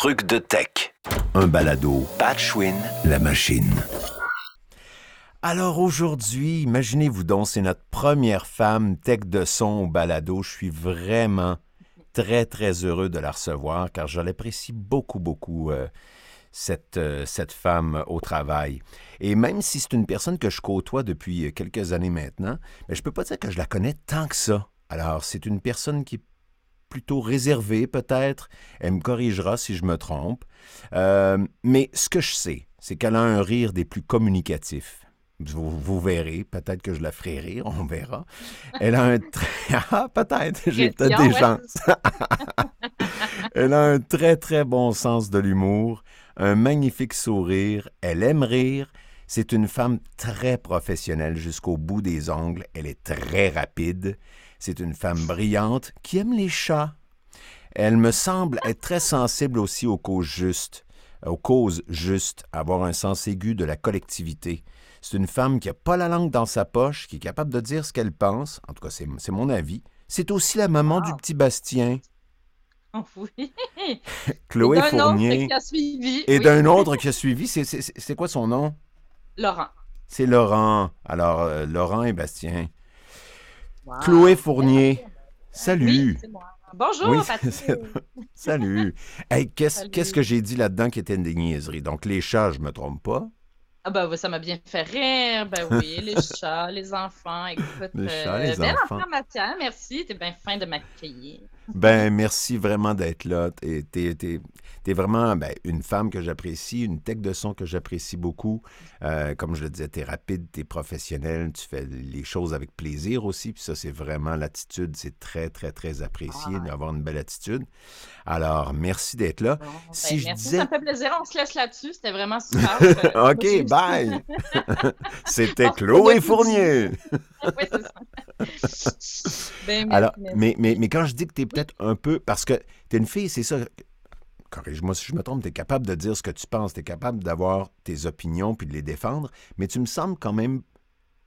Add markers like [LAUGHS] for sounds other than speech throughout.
trucs de tech. Un balado. Patchwin. La machine. Alors aujourd'hui, imaginez-vous donc, c'est notre première femme tech de son au balado. Je suis vraiment très, très heureux de la recevoir car je l'apprécie beaucoup, beaucoup, euh, cette, euh, cette femme au travail. Et même si c'est une personne que je côtoie depuis quelques années maintenant, mais je peux pas dire que je la connais tant que ça. Alors, c'est une personne qui est plutôt réservée peut-être. Elle me corrigera si je me trompe. Euh, mais ce que je sais, c'est qu'elle a un rire des plus communicatifs. Vous, vous verrez, peut-être que je la ferai rire, on verra. Elle a un très... [LAUGHS] Ah, peut-être, j'ai peut-être des ouais. chances. [LAUGHS] Elle a un très, très bon sens de l'humour, un magnifique sourire, elle aime rire. C'est une femme très professionnelle jusqu'au bout des ongles. Elle est très rapide. C'est une femme brillante qui aime les chats. Elle me semble être très sensible aussi aux causes justes, aux causes justes, avoir un sens aigu de la collectivité. C'est une femme qui n'a pas la langue dans sa poche, qui est capable de dire ce qu'elle pense. En tout cas, c'est c'est mon avis. C'est aussi la maman du petit Bastien, [LAUGHS] Oui. Chloé Et d'un autre Fournier, qui a suivi. et oui. d'un autre [LAUGHS] qui a suivi. C'est- C'est c'est quoi son nom? Laurent. C'est Laurent. Alors, euh, Laurent et Bastien. Wow. Chloé Fournier, salut. Bonjour, Oui, [LAUGHS] Patrick. c'est- Salut. Hey, qu'est-ce que j'ai dit là-dedans qui était une des niaiseries? Donc, les chats, je me trompe pas. Ah ben oui, ça m'a bien fait rire. Ben oui, [LAUGHS] les chats, les enfants, écoute. Les chats, euh, les belle enfants. information, merci. T'es bien fin de m'accueillir. Ben, merci vraiment d'être là. T'es, t'es- t'es- t'es vraiment ben, une femme que j'apprécie, une tech de son que j'apprécie beaucoup. Euh, comme je le disais, t'es rapide, t'es professionnel, tu fais les choses avec plaisir aussi. Puis ça, c'est vraiment l'attitude. C'est très, très, très apprécié Ah. d'avoir une belle attitude. Alors, merci d'être là. Bon, Si ben, je merci, disais- ça me fait plaisir. On se laisse là-dessus. C'était vraiment super. [LAUGHS] OK, bye! [LAUGHS] C'était Chloé. Fournier! [LAUGHS] Oui, c'est ça. Ben, Alors, mais, mais, mais quand je dis que tu es peut-être un peu. Parce que tu es une fille, c'est ça. Corrige-moi si je me trompe, tu es capable de dire ce que tu penses, tu es capable d'avoir tes opinions puis de les défendre, mais tu me sembles quand même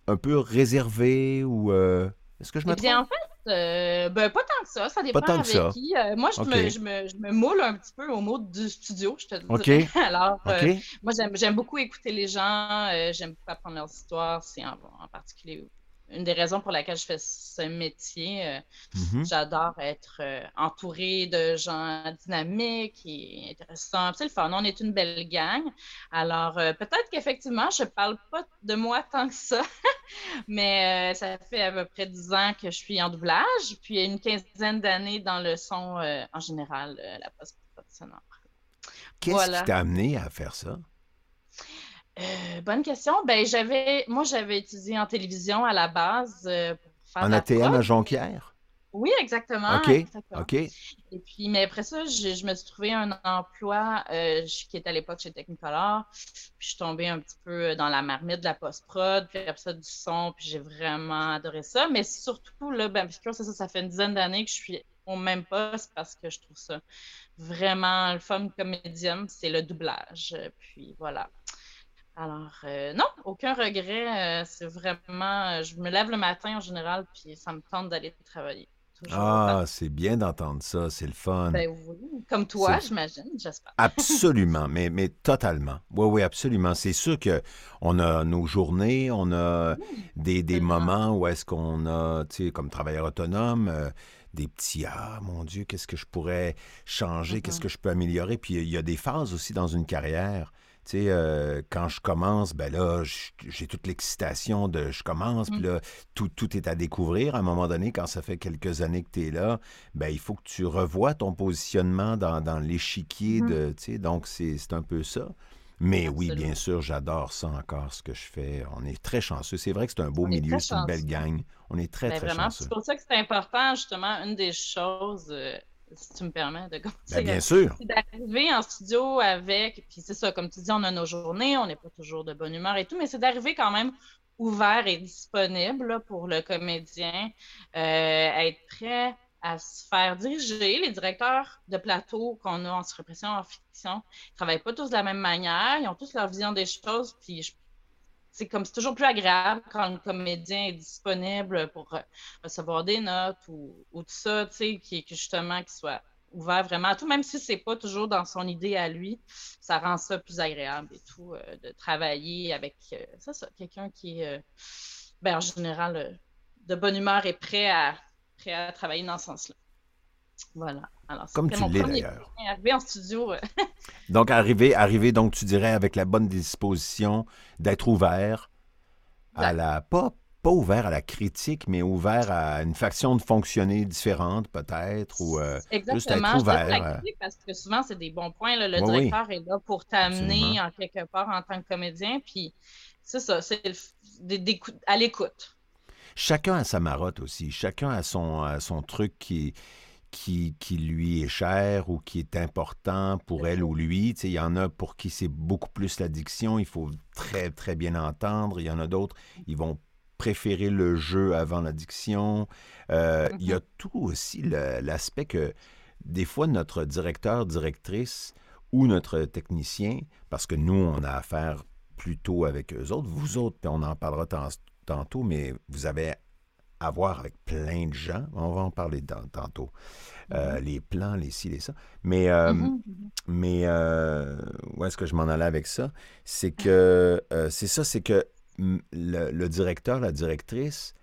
un peu réservé ou. euh, Est-ce que je me Eh bien, trompe? en fait, euh, ben, pas tant que ça. Ça dépend tant que avec ça. qui. Euh, moi, je, me, je, me, je me moule un petit peu au mot du studio, je te le Ok. dis. [LAUGHS] Alors, euh, moi, j'aime, beaucoup écouter les gens. j'aime beaucoup apprendre leurs histoires. C'est en, en particulier une des raisons pour laquelle je fais ce métier. euh, Mhm. J'adore être euh, entourée de gens dynamiques et intéressants. C'est le fun. On est une belle gang. Alors, euh, peut-être qu'effectivement, je parle pas de moi [LAUGHS] tant que ça, mais ça fait à peu près 10 ans que je suis en doublage, puis une quinzaine d'années dans le son en général, la post-production. Qu'est-ce voilà. qui t'a amené à faire ça? Euh, bonne question. Ben, j'avais, moi, j'avais étudié en télévision à la base euh, pour faire En ATM prod. à Jonquière? Oui, exactement. OK. exactement. OK. Et puis, mais après ça, je, je me suis trouvé un emploi euh, qui était à l'époque chez Technicolor. Puis je suis tombée un petit peu dans la marmite de la post-prod, puis après ça, du son, puis j'ai vraiment adoré ça. Mais surtout, là, ben, parce que c'est ça, ça fait une dizaine d'années que je suis au même poste parce que je trouve ça vraiment le fun comme médium, c'est le doublage. Puis voilà. Alors, euh, non, aucun regret. euh, c'est vraiment. euh, je me lève le matin en général, puis ça me tente d'aller travailler. Toujours. Ah, c'est bien d'entendre ça, c'est le fun. Ben oui, comme toi, j'imagine, j'espère. Absolument, [LAUGHS] mais, mais totalement. Oui, oui, absolument. C'est sûr que on a nos journées, on a des, moments où est-ce qu'on a, tu sais, comme travailleur autonome, des petits Ah, mon Dieu, qu'est-ce que je pourrais changer, qu'est-ce que je peux améliorer. Puis il y a des phases aussi dans une carrière. Tu sais, euh, quand je commence, ben là, j'ai toute l'excitation de je commence, puis là, tout, tout est à découvrir. À un moment donné, quand ça fait quelques années que tu es là, ben il faut que tu revoies ton positionnement dans, dans l'échiquier de, tu sais, donc c'est un peu ça. Mais oui, bien sûr, j'adore ça encore, ce que je fais. On est très chanceux. C'est vrai que c'est un beau milieu, c'est une belle gang. On est très, Ben très vraiment, chanceux. c'est pour ça que c'est important, justement, une des choses, euh, si tu me permets de [LAUGHS] commencer. Ben, bien sûr. c'est d'arriver en studio avec, puis c'est ça, comme tu dis, on a nos journées, on n'est pas toujours de bonne humeur et tout, mais c'est d'arriver quand même ouvert et disponible là, pour le comédien, euh, être prêt à se faire diriger. Les directeurs de plateau qu'on a en surpression, en fiction, ils travaillent pas tous de la même manière, ils ont tous leur vision des choses, puis je- c'est comme c'est toujours plus agréable quand le comédien est disponible pour euh, recevoir des notes ou, ou tout ça, tu sais, qui, justement qui soit ouvert vraiment à tout, même si c'est pas toujours dans son idée à lui, ça rend ça plus agréable et tout, de travailler avec ça quelqu'un qui est, ben, en général, de bonne humeur et prêt à, prêt à travailler dans ce sens-là. Voilà. Alors, Comme tu l'es d'ailleurs. Arrivé en studio. [LAUGHS] donc, arriver, arriver, donc, tu dirais, avec la bonne disposition d'être ouvert à la. Pas, pas ouvert à la critique, mais ouvert à une faction de fonctionner différente, peut-être, ou euh, juste être ouvert. La euh. critique parce que souvent, c'est des bons points. Le directeur est là pour t'amener en quelque part en tant que comédien. Puis, c'est ça, c'est à l'écoute. Chacun a sa marotte aussi. Chacun a son, a son truc qui qui, qui, lui est cher ou qui est important pour elle ou lui. Il y en a pour qui c'est beaucoup plus l'addiction, il faut très, très bien entendre. Il y en a d'autres, ils vont préférer le jeu avant l'addiction. Euh, il y a mm-hmm. tout aussi l'aspect que des fois notre directeur, directrice ou notre technicien, parce que nous, on a affaire plutôt avec eux autres, vous autres, puis on en parlera tantôt, mais vous avez à voir avec plein de gens. On va en parler tantôt. Euh, mm-hmm. Les plans, les ci, les ça. Mais, euh, mm-hmm. mais euh, où est-ce que je m'en allais avec ça? C'est que, c'est ça, c'est que le, directeur, la directrice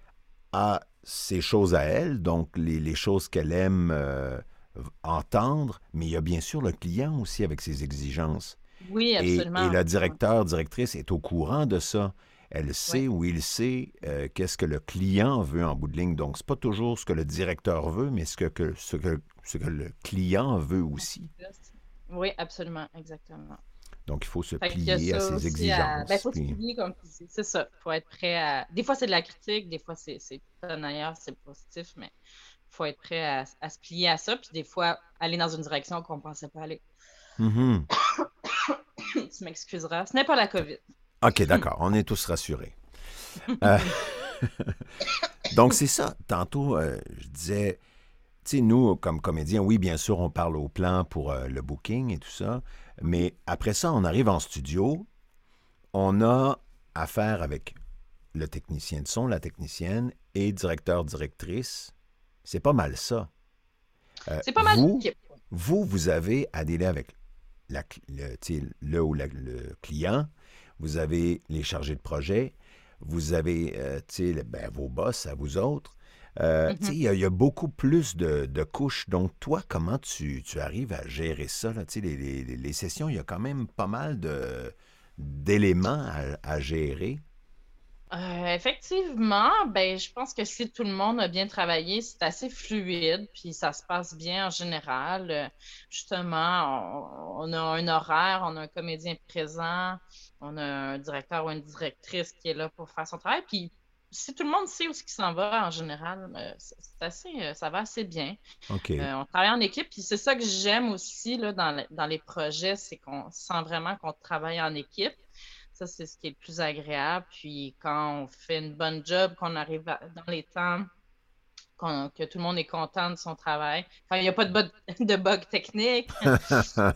a ses choses à elle, donc les, choses qu'elle aime entendre, mais il y a bien sûr le client aussi avec ses exigences. Oui, absolument. Et, et le directeur, directrice est au courant de ça. Elle sait ou il sait euh, qu'est-ce que le client veut en bout de ligne. Donc, ce n'est pas toujours ce que le directeur veut, mais ce que, ce que, ce que le client veut aussi. Oui, absolument, exactement. Donc, il faut se plier à ses exigences. Ben, il faut se plier, comme tu dis. C'est ça. Il faut être prêt à. Des fois, c'est de la critique, des fois, c'est ailleurs, c'est positif, mais il faut être prêt à, se plier à ça, puis des fois, aller dans une direction qu'on ne pensait pas aller. Mm-hmm. [COUGHS] tu m'excuseras. Ce n'est pas la COVID. OK, d'accord. On est tous rassurés. Euh, [LAUGHS] donc, c'est ça. Tantôt, euh, je disais, tu sais, nous, comme comédiens, oui, bien sûr, on parle au plan pour euh, le booking et tout ça. Mais après ça, on arrive en studio. On a affaire avec le technicien de son, la technicienne et directeur, directrice. C'est pas mal ça. c'est pas mal. Vous, vous, vous avez à délai avec la, le, le, ou le client vous avez les chargés de projet, vous avez euh, ben, vos boss à vous autres. Euh, mm-hmm. Il y, a beaucoup plus de, couches. Donc, toi, comment tu, arrives à gérer ça? Là? Les, les, sessions, il y a quand même pas mal d'éléments à, gérer. Euh, effectivement, ben, je pense que si tout le monde a bien travaillé, c'est assez fluide, puis ça se passe bien en général. justement, on, a un horaire, on a un comédien présent, on a un directeur ou une directrice qui est là pour faire son travail. Puis si tout le monde sait où ce qui s'en va en général, euh, c'est assez, euh, ça va assez bien. Euh, on travaille en équipe, puis c'est ça que j'aime aussi là, dans, les projets, c'est qu'on sent vraiment qu'on travaille en équipe. Ça, c'est ce qui est le plus agréable. Puis quand on fait une bonne job, qu'on arrive dans les temps, que tout le monde est content de son travail. Quand il n'y a pas de bug, [LAUGHS] de bug technique. [LAUGHS] ça,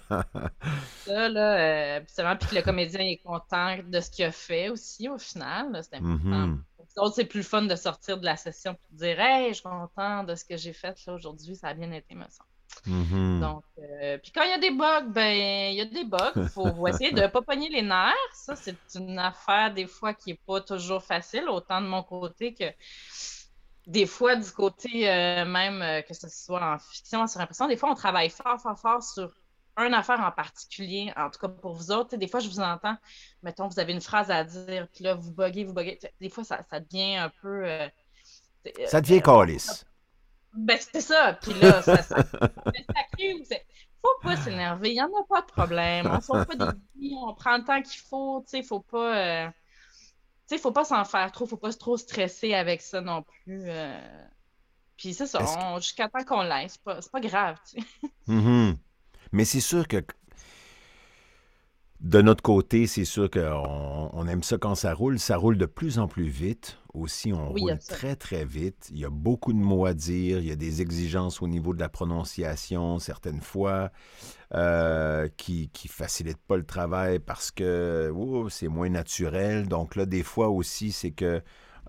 là, euh, puis que le comédien est content de ce qu'il a fait aussi, au final. C'est important. Mm-hmm. c'est plus fun de sortir de la session et de dire Hey, je suis content de ce que j'ai fait là aujourd'hui, ça a bien été, me semble. Mm-hmm. Donc, euh, puis quand il y a des bugs, ben, il y a des bugs. Il faut essayer de ne [LAUGHS] pas pogner les nerfs. Ça, c'est une affaire, des fois, qui n'est pas toujours facile, autant de mon côté que des fois, du côté euh, même euh, que ce soit en fiction, sur impression, des fois, on travaille fort, fort, fort sur une affaire en particulier. En tout cas, pour vous autres, des fois, je vous entends, mettons, vous avez une phrase à dire, puis là, vous buguez, vous buguez. Des fois, ça, ça devient un peu. Ça devient calice. Ben, c'est ça. Puis là, ça, ça, ça faut pas s'énerver. Il n'y en a pas de problème. On ne pas des on prend le temps qu'il faut. Tu sais, faut pas sais, faut pas s'en faire trop, faut pas trop stresser avec ça non plus. Euh. Puis c'est ça, jusqu'à temps qu'on l'aille, c'est pas, pas grave, tu sais. Mm-hmm. Mais c'est sûr que de notre côté, c'est sûr qu'on on aime ça quand ça roule. Ça roule de plus en plus vite. Aussi, on roule très, très vite. Il y a beaucoup de mots à dire. Il y a des exigences au niveau de la prononciation, certaines fois, euh, qui ne facilitent pas le travail parce que oh, c'est moins naturel. Donc là, des fois aussi, c'est que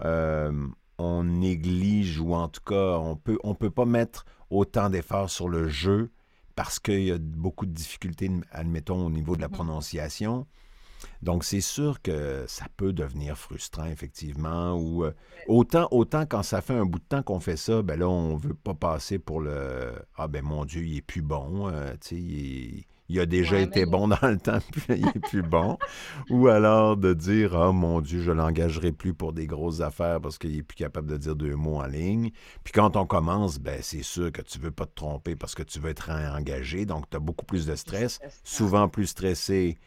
euh, on néglige ou en tout cas, on peut, on peut pas mettre autant d'efforts sur le jeu parce qu'il y a beaucoup de difficultés, admettons, au niveau de la Mhm. prononciation. Donc, c'est sûr que ça peut devenir frustrant, effectivement. Ou euh, autant, autant quand ça fait un bout de temps qu'on fait ça, ben là, on veut pas passer pour le Ah ben mon Dieu, il est plus bon. euh, tu sais, il, est- il a déjà Ouais, été mais- bon dans le temps, [LAUGHS] puis il est plus bon. Ou alors de dire Ah mon Dieu, je l'engagerai plus pour des grosses affaires parce qu'il est plus capable de dire deux mots en ligne. Puis quand on commence, ben c'est sûr que tu veux pas te tromper parce que tu veux être engagé, donc tu as beaucoup plus de stress, souvent plus stressé,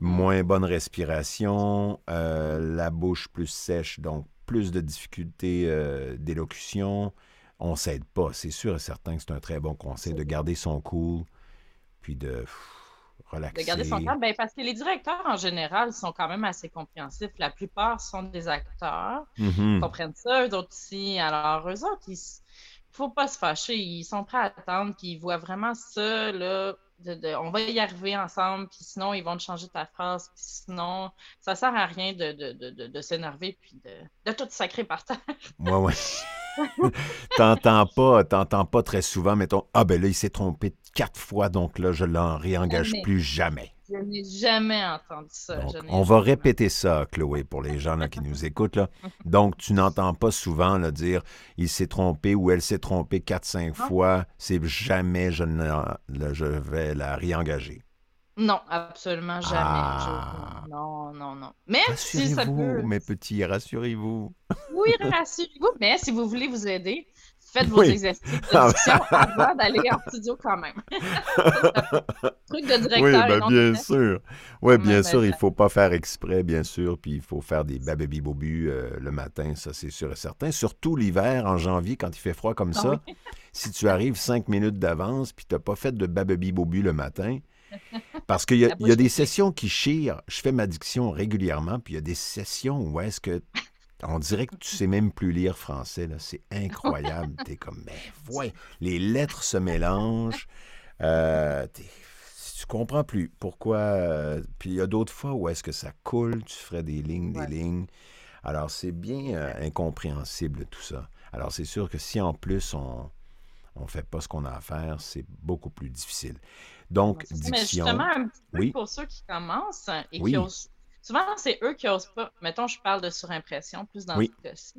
moins bonne respiration, euh, la bouche plus sèche, donc plus de difficultés euh, d'élocution. On s'aide pas. C'est sûr et certain que c'est un très bon conseil de garder son cool, puis de pff, De relaxer. garder son calme, ben, parce que les directeurs en général sont quand même assez compréhensifs. La plupart sont des acteurs, Mhm. ils comprennent ça, eux autres aussi. Alors, eux autres, il ne faut pas se fâcher, ils sont prêts à attendre, puis ils voient vraiment ça, là. De- de- on va y arriver ensemble, puis sinon, ils vont te changer ta phrase, puis sinon, ça sert à rien de, de, de, de, de s'énerver, puis de, de tout sacrer par terre. Ouais, ouais. [LAUGHS] t'entends pas, t'entends pas très souvent, mettons, ah ben là, il s'est trompé quatre fois, donc là, je l'en réengage Jamais. plus jamais. Je n'ai jamais entendu ça. Donc, on va répéter ça, Chloé, pour les gens là, qui nous écoutent. Là. [LAUGHS] Donc, tu n'entends pas souvent là, dire il s'est trompé ou elle s'est trompée quatre, cinq Non. fois. C'est jamais je, ne je vais la réengager. Non, absolument jamais. Ah. Je- Non, non, non. Mais si ça peut. mes petits, rassurez-vous. Oui, rassurez-vous, mais si vous voulez vous aider, faites vos Oui. exercices [LAUGHS] de avant d'aller en studio quand même. [LAUGHS] Truc de directeur. Oui, ben, bien sûr. Oui, Ouais, bien ben, sûr, il ça- faut pas faire exprès, bien sûr, puis il faut faire des bababi bobus euh, le matin, ça c'est sûr et certain. Surtout l'hiver, en janvier, quand il fait froid comme Ah ça. Si tu arrives cinq minutes d'avance, puis tu n'as pas fait de bababi bobu le matin, parce qu'il y, [LAUGHS] y a des sessions qui chirent. Je fais ma diction régulièrement, puis il y a des sessions où est-ce que on dirait que tu sais même plus lire français. là. C'est incroyable. [LAUGHS] T'es comme, mais ouais, les lettres se mélangent. Euh, tu comprends plus pourquoi. euh, puis il y a d'autres fois où est-ce que ça coule, tu ferais des lignes, des Ouais. lignes. Alors c'est bien euh, incompréhensible tout ça. Alors c'est sûr que si en plus on on fait pas ce qu'on a à faire, c'est beaucoup plus difficile. Donc ça, Mais diction. justement, un petit peu Oui? pour ceux qui commencent et Oui. qui osent. Souvent, c'est eux qui osent pas. Mettons, je parle de surimpression plus dans Oui. ce cas-ci.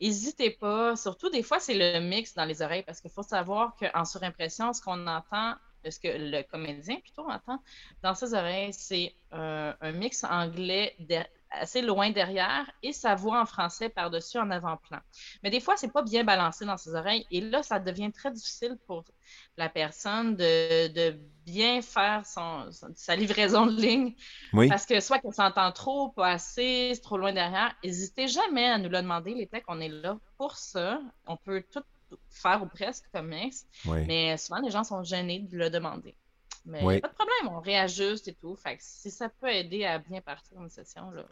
N'hésitez pas. Surtout, des fois, c'est le mix dans les oreilles parce qu'il faut savoir qu'en surimpression, ce qu'on entend, ce que le comédien plutôt entend dans ses oreilles, c'est euh, un mix anglais der- assez loin derrière et sa voix en français par-dessus en avant-plan. Mais des fois, c'est pas bien balancé dans ses oreilles et là, ça devient très difficile pour la personne de, de bien faire son, sa livraison de ligne Oui. parce que soit qu'elle s'entend trop, pas assez, trop loin derrière. N'hésitez jamais à nous le demander, les techs, on est là pour ça. On peut tout faire ou presque comme oui. mais souvent les gens sont gênés de le demander. Mais Oui. pas de problème, on réajuste et tout. Fait que si ça peut aider à bien partir une session là,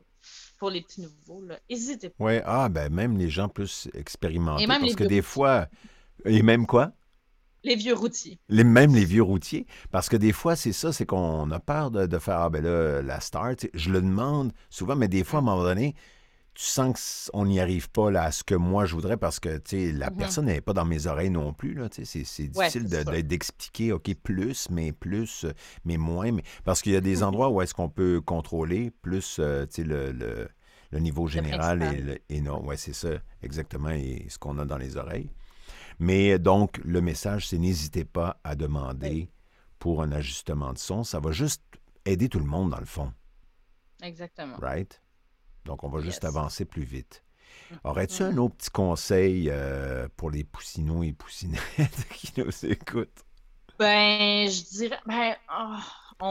pour les petits nouveaux, là, n'hésitez pas. Oui, ah ben même les gens plus expérimentés. Et même parce que des fois. Et même quoi? Les vieux routiers. Les, même les vieux routiers. Parce que des fois, c'est ça, c'est qu'on a peur de, de faire, ah ben là, la star. tu sais, Je le demande souvent, mais des fois, à un moment donné, tu sens qu'on n'y arrive pas là, à ce que moi je voudrais parce que la Mhm. personne n'est pas dans mes oreilles non plus. C'est Ouais, difficile de- d'expliquer, OK, plus, mais plus, mais moins. Mais, parce qu'il y a des endroits où est-ce qu'on peut contrôler plus euh, le, le- le niveau général et, principal. le- et non. Ouais, c'est ça, exactement, et ce qu'on a dans les oreilles. Mais donc, le message, c'est n'hésitez pas à demander pour un ajustement de son. Ça va juste aider tout le monde, dans le fond, Exactement. right? Donc, on va juste avancer plus vite. Aurais-tu Mhm. un autre petit conseil euh, pour les poussinots et poussinettes [LAUGHS] qui nous écoutent? Ben, je dirais. Ben, ah,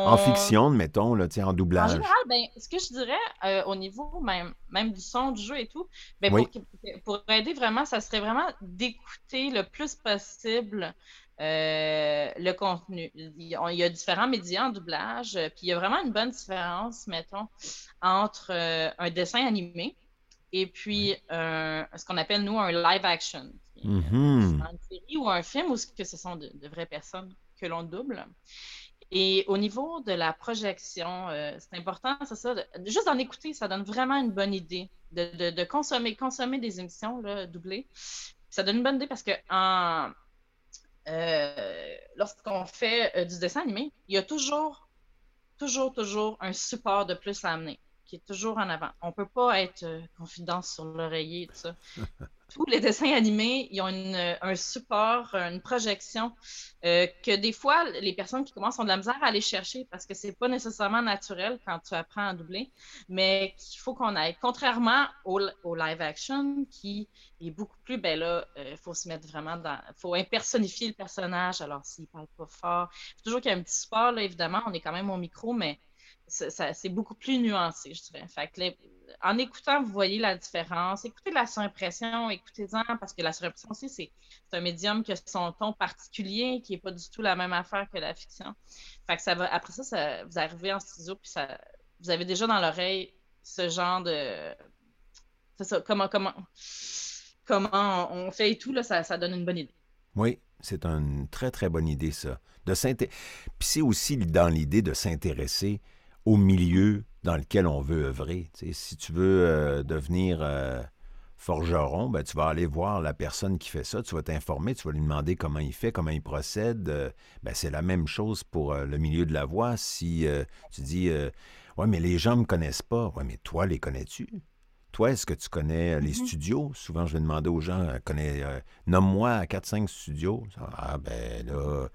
En on- fiction, mettons, là, en En doublage. général, ben, ce que je dirais euh, au niveau même, même du son du jeu et tout, ben, Oui. pour, que- pour aider vraiment, ça serait vraiment d'écouter le plus possible euh, le contenu. Il y, a, différents médias en doublage, euh, puis il y a vraiment une bonne différence, mettons, entre euh, un dessin animé et puis euh, ce qu'on appelle, nous, un live action. souvent une série ou un film où ce que ce sont de, de vraies personnes que l'on double. Et au niveau de la projection, euh, c'est important, c'est ça, de- juste d'en écouter, ça donne vraiment une bonne idée de, de- de consommer, consommer des émissions là, doublées. Ça donne une bonne idée parce que en, euh, lorsqu'on fait euh, du dessin animé, il y a toujours, toujours, toujours un support de plus à amener qui est toujours en avant. On peut pas être euh, confidence sur l'oreiller, tout ça. [LAUGHS] Tous les dessins animés, ils ont un support, une projection euh, que des fois, les personnes qui commencent ont de la misère à aller chercher parce que c'est pas nécessairement naturel quand tu apprends à doubler, mais qu'il faut qu'on aille. Contrairement au, live action qui est beaucoup plus, ben là, il faut se mettre vraiment dans. Faut impersonnifier le personnage. Alors, s'il parle pas fort, faut toujours qu'il y ait un petit support, là, évidemment, on est quand même au micro, mais c'est beaucoup plus nuancé, je dirais. En écoutant, vous voyez la différence. Écoutez la surimpression, écoutez-en, parce que la surimpression aussi, c'est un médium qui a son ton particulier, qui n'est pas du tout la même affaire que la fiction. Fait que ça va, après ça, ça- vous arrivez en studio, puis ça, vous avez déjà dans l'oreille ce genre de. Comment, comment, comment on fait et tout, là, ça, ça donne une bonne idée. Oui, c'est une très, très bonne idée, ça. De Puis c'est aussi dans l'idée de s'intéresser au milieu dans lequel on veut œuvrer. Si tu veux euh, devenir euh, forgeron, ben, tu vas aller voir la personne qui fait ça, tu vas t'informer, tu vas lui demander comment il fait, comment il procède. euh, ben, c'est la même chose pour le milieu de la voix. Si tu dis, ouais, mais les gens ne me connaissent pas, ouais, mais toi, les connais-tu? Toi, est-ce que tu connais les Mhm. studios? Souvent, je vais demander aux gens, connais, nomme-moi 4-5 studios. Ah, ben là.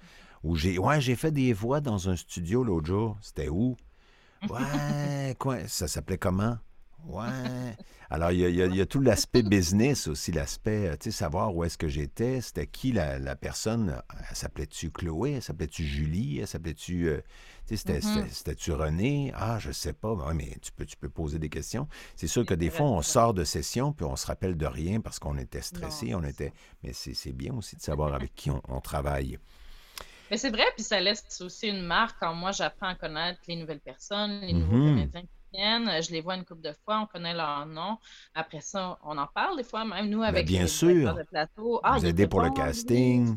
Ou j'ai, ouais, j'ai fait des voix dans un studio l'autre jour. C'était où? Ouais, quoi? Ça s'appelait comment? Ouais. Alors, il y a, y y tout l'aspect business aussi, l'aspect, euh, tu sais, savoir où est-ce que j'étais, c'était qui la, la personne? Elle s'appelait-tu Chloé? Elle s'appelait-tu Julie? Elle s'appelait-tu. euh, tu sais, Mhm. c'était- c'était-tu René? Ah, je sais pas. Ouais, mais tu peux, tu peux poser des questions. C'est sûr que des fois, on sort de session puis on se rappelle de rien parce qu'on était stressé, on était. Mais c'est c'est bien aussi de savoir avec qui on, on travaille. Mais c'est vrai, puis ça laisse aussi une marque quand moi j'apprends à connaître les nouvelles personnes, les nouveaux Mhm. comédiens qui viennent. Je les vois une couple de fois, on connaît leur nom. Après ça, on en parle des fois, même nous avec Ben, bien les sûr. de plateau. Ah, Vous aidez pour le bon, casting.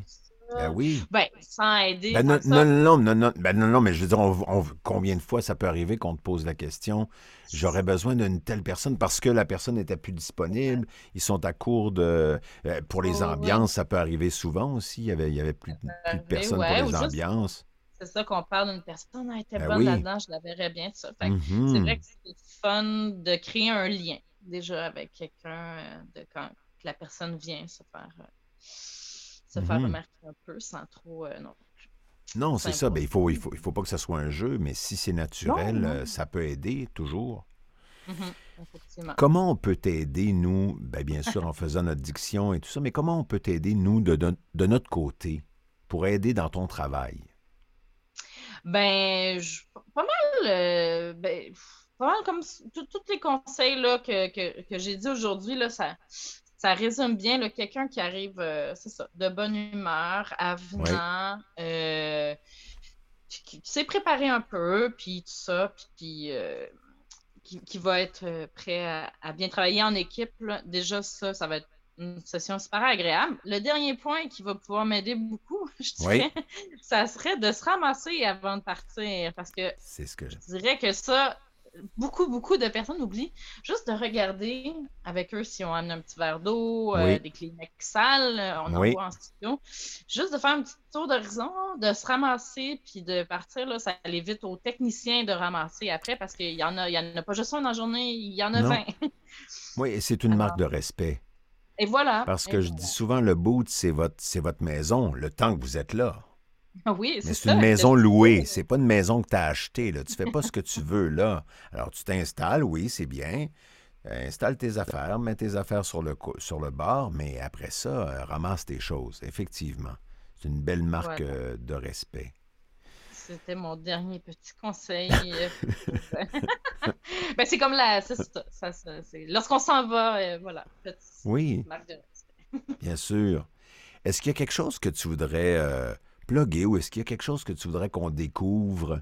Ben oui. Ben, sans aider. Ben non, non, non, non, non, ben non, non, mais je veux dire, on- on- combien de fois ça peut arriver qu'on te pose la question, j'aurais besoin d'une telle personne parce que la personne n'était plus disponible, ils sont à court de... euh, pour les Oh, ambiances, ça peut arriver souvent aussi, il y avait, il y avait plus, plus de personnes ouais, pour ou les ambiances. C'est ça qu'on parle d'une personne, elle était Ben bonne oui. là-dedans, je la verrais bien, ça. C'est vrai que c'est fun de créer un lien déjà avec quelqu'un, euh, de quand la personne vient se faire, euh, se faire Mhm. remarquer un peu sans trop. euh, non. Non, c'est ça, ben, il faut, il, faut, il faut pas que ce soit un jeu, mais si c'est naturel, non. euh, ça peut aider toujours. Mhm. Comment on peut t'aider, nous, ben, bien sûr en faisant notre diction et tout ça, mais comment on peut t'aider, nous, de, de- de notre côté, pour aider dans ton travail? Ben, je- pas mal, euh, ben, pas mal comme tous les conseils là, que, que, que j'ai dit aujourd'hui, là, ça, ça résume bien quelqu'un qui arrive, euh, c'est ça, de bonne humeur, avenant, euh, qui, qui- qui s'est préparé un peu, puis tout ça, puis, euh, qui, qui va être prêt à, à bien travailler en équipe. là. Déjà, ça, ça va être une session super agréable. Le dernier point qui va pouvoir m'aider beaucoup, [LAUGHS] je Oui. dirais, ça serait de se ramasser avant de partir. Parce que C'est ce que je... je dirais que ça, beaucoup, beaucoup de personnes oublient juste de regarder avec eux si on amené un petit verre d'eau, euh, Oui. des Kleenex sales, euh, on Oui. en voit en studio. Juste de faire un petit tour d'horizon, de se ramasser puis de partir, là, ça évite aux techniciens de ramasser après parce qu'il y en a, il y en a pas juste un dans la journée, il y en a Non. 20. [LAUGHS] Oui, et c'est une marque de respect. Et voilà. Parce Et que je voilà. dis souvent, le boot, c'est votre, c'est votre maison, le temps que vous êtes là. [LAUGHS] Oui, Mais c'est c'est une maison louée, c'est pas une maison que tu as achetée. Là. Tu fais pas ce que tu veux là. Alors tu t'installes, oui, c'est bien. Euh, Installe tes affaires, mets tes affaires sur le, sur le bord, mais après ça, euh, ramasse tes choses, effectivement. C'est une belle marque Voilà. euh, de respect. C'était mon dernier petit conseil. [LAUGHS] ben, c'est comme la. c'est ça, ça, ça, c'est- Lorsqu'on s'en va, euh, voilà. petite Oui, marque de respect. [LAUGHS] bien sûr. Est-ce qu'il y a quelque chose que tu voudrais euh, plugger ou est-ce qu'il y a quelque chose que tu voudrais qu'on découvre,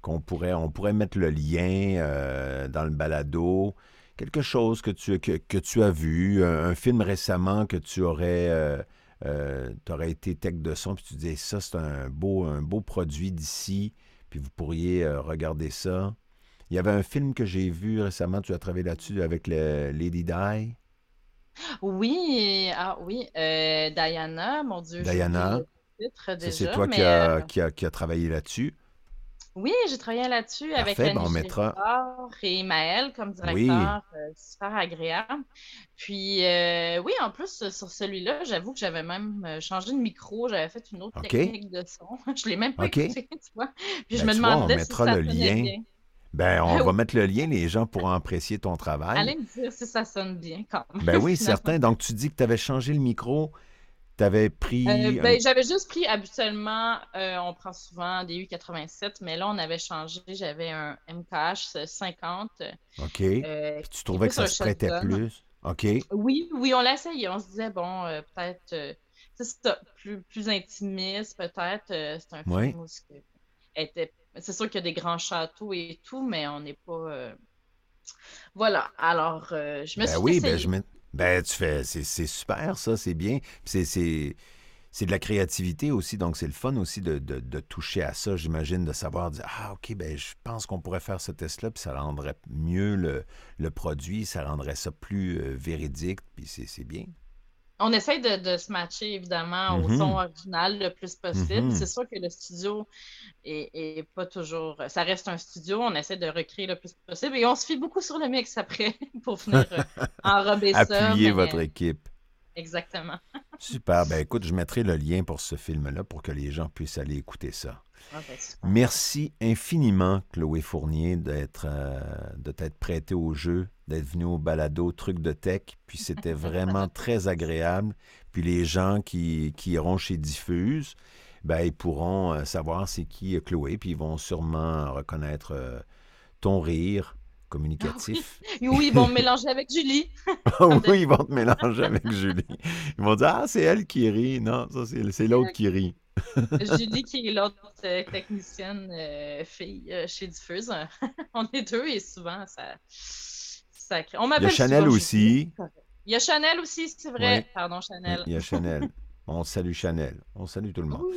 qu'on pourrait, on pourrait mettre le lien euh, dans le balado? Quelque chose que tu, que, que tu as vu, un, un film récemment que tu aurais, euh, euh, été tech de son, puis tu dis ça, c'est un beau, un beau produit d'ici, puis vous pourriez regarder ça. Il y avait un film que j'ai vu récemment, tu as travaillé là-dessus avec le Lady Di? Oui, ah oui, euh, Diana, mon Dieu. Diana. Titre déjà. c'est toi mais, qui euh, a, qui, a, qui a travaillé là-dessus? Oui, j'ai travaillé là-dessus avec ben, on mettra- et Maël comme directeur. Oui. euh, super agréable. Puis, euh, oui, en plus, sur celui-là, j'avoue que j'avais même changé de micro. J'avais fait une autre technique de son. [LAUGHS] Je l'ai même pas OK. écouté, [LAUGHS] tu vois. Puis, je Ben, me demandais si mettra ça le lien. bien. Ben, on Ah va oui. mettre le lien, les gens pourront apprécier ton travail. Allez me dire si ça sonne bien quand même. Ben oui, certain. Donc, tu dis que tu avais changé le micro, tu avais pris. Euh, un- ben, j'avais juste pris, habituellement, euh, on prend souvent des U87, mais là, on avait changé. J'avais un MKH 50. OK. euh, Puis tu trouvais que ça se prêtait plus. OK. Oui, oui, on l'a essayé. On se disait, bon, peut-être, c'est plus, plus intimiste, peut-être. c'est un film où était... c'est sûr qu'il y a des grands châteaux et tout, mais on n'est pas. Voilà. Alors, je me Ben suis oui, ben, je me- ben tu fais. C'est super, ça, c'est bien. C'est. de la créativité aussi, donc c'est le fun aussi de, de- toucher à ça, j'imagine, de savoir dire Ah, OK, ben je pense qu'on pourrait faire ce test-là, puis ça rendrait mieux le, le produit, ça rendrait ça plus euh, véridique, puis c'est bien. On essaie de, de se matcher évidemment au Mhm. son original le plus possible. Mhm. C'est sûr que le studio est, est pas toujours. Ça reste un studio, on essaie de recréer le plus possible et on se fie beaucoup sur le mix après [LAUGHS] pour venir euh, [LAUGHS] enrober ça. Mais- votre équipe. Exactement. [LAUGHS] Super. Ben écoute, je mettrai le lien pour ce film-là pour que les gens puissent aller écouter ça. Ah, ben. Merci infiniment, Chloé Fournier, d'être euh, de t'être prêtée au jeu, d'être venue au balado Truc de Tech. Puis c'était vraiment [LAUGHS] très agréable. Puis les gens qui, qui iront chez Diffuse, ben, ils pourront euh, savoir c'est qui euh, Chloé, puis ils vont sûrement reconnaître euh, ton rire communicatif. Et oui, ils vont me mélanger avec Julie. [LAUGHS] Ah oui, ils vont te mélanger avec Julie. Ils vont dire Ah, c'est elle qui rit. Non, ça, c'est c'est l'autre qui rit. [LAUGHS] Julie qui est l'autre euh, technicienne euh, fille euh, chez Diffuse. on est deux et souvent ça. Il y a m'appelle Chanel aussi. Il y a Chanel aussi, c'est vrai. Oui. Pardon, Chanel. Il y a Chanel. On salue Chanel. On salue tout le monde. Oui.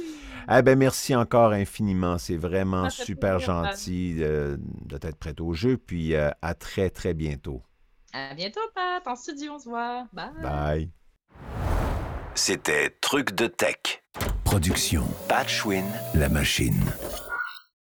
Eh ben merci encore infiniment. C'est vraiment super gentil euh, de t'être prête au jeu. Puis euh, à très, très bientôt. À bientôt, Pat. En studio, on se voit. Bye. Bye. C'était Truc de Tech. Production Patchwin, la machine.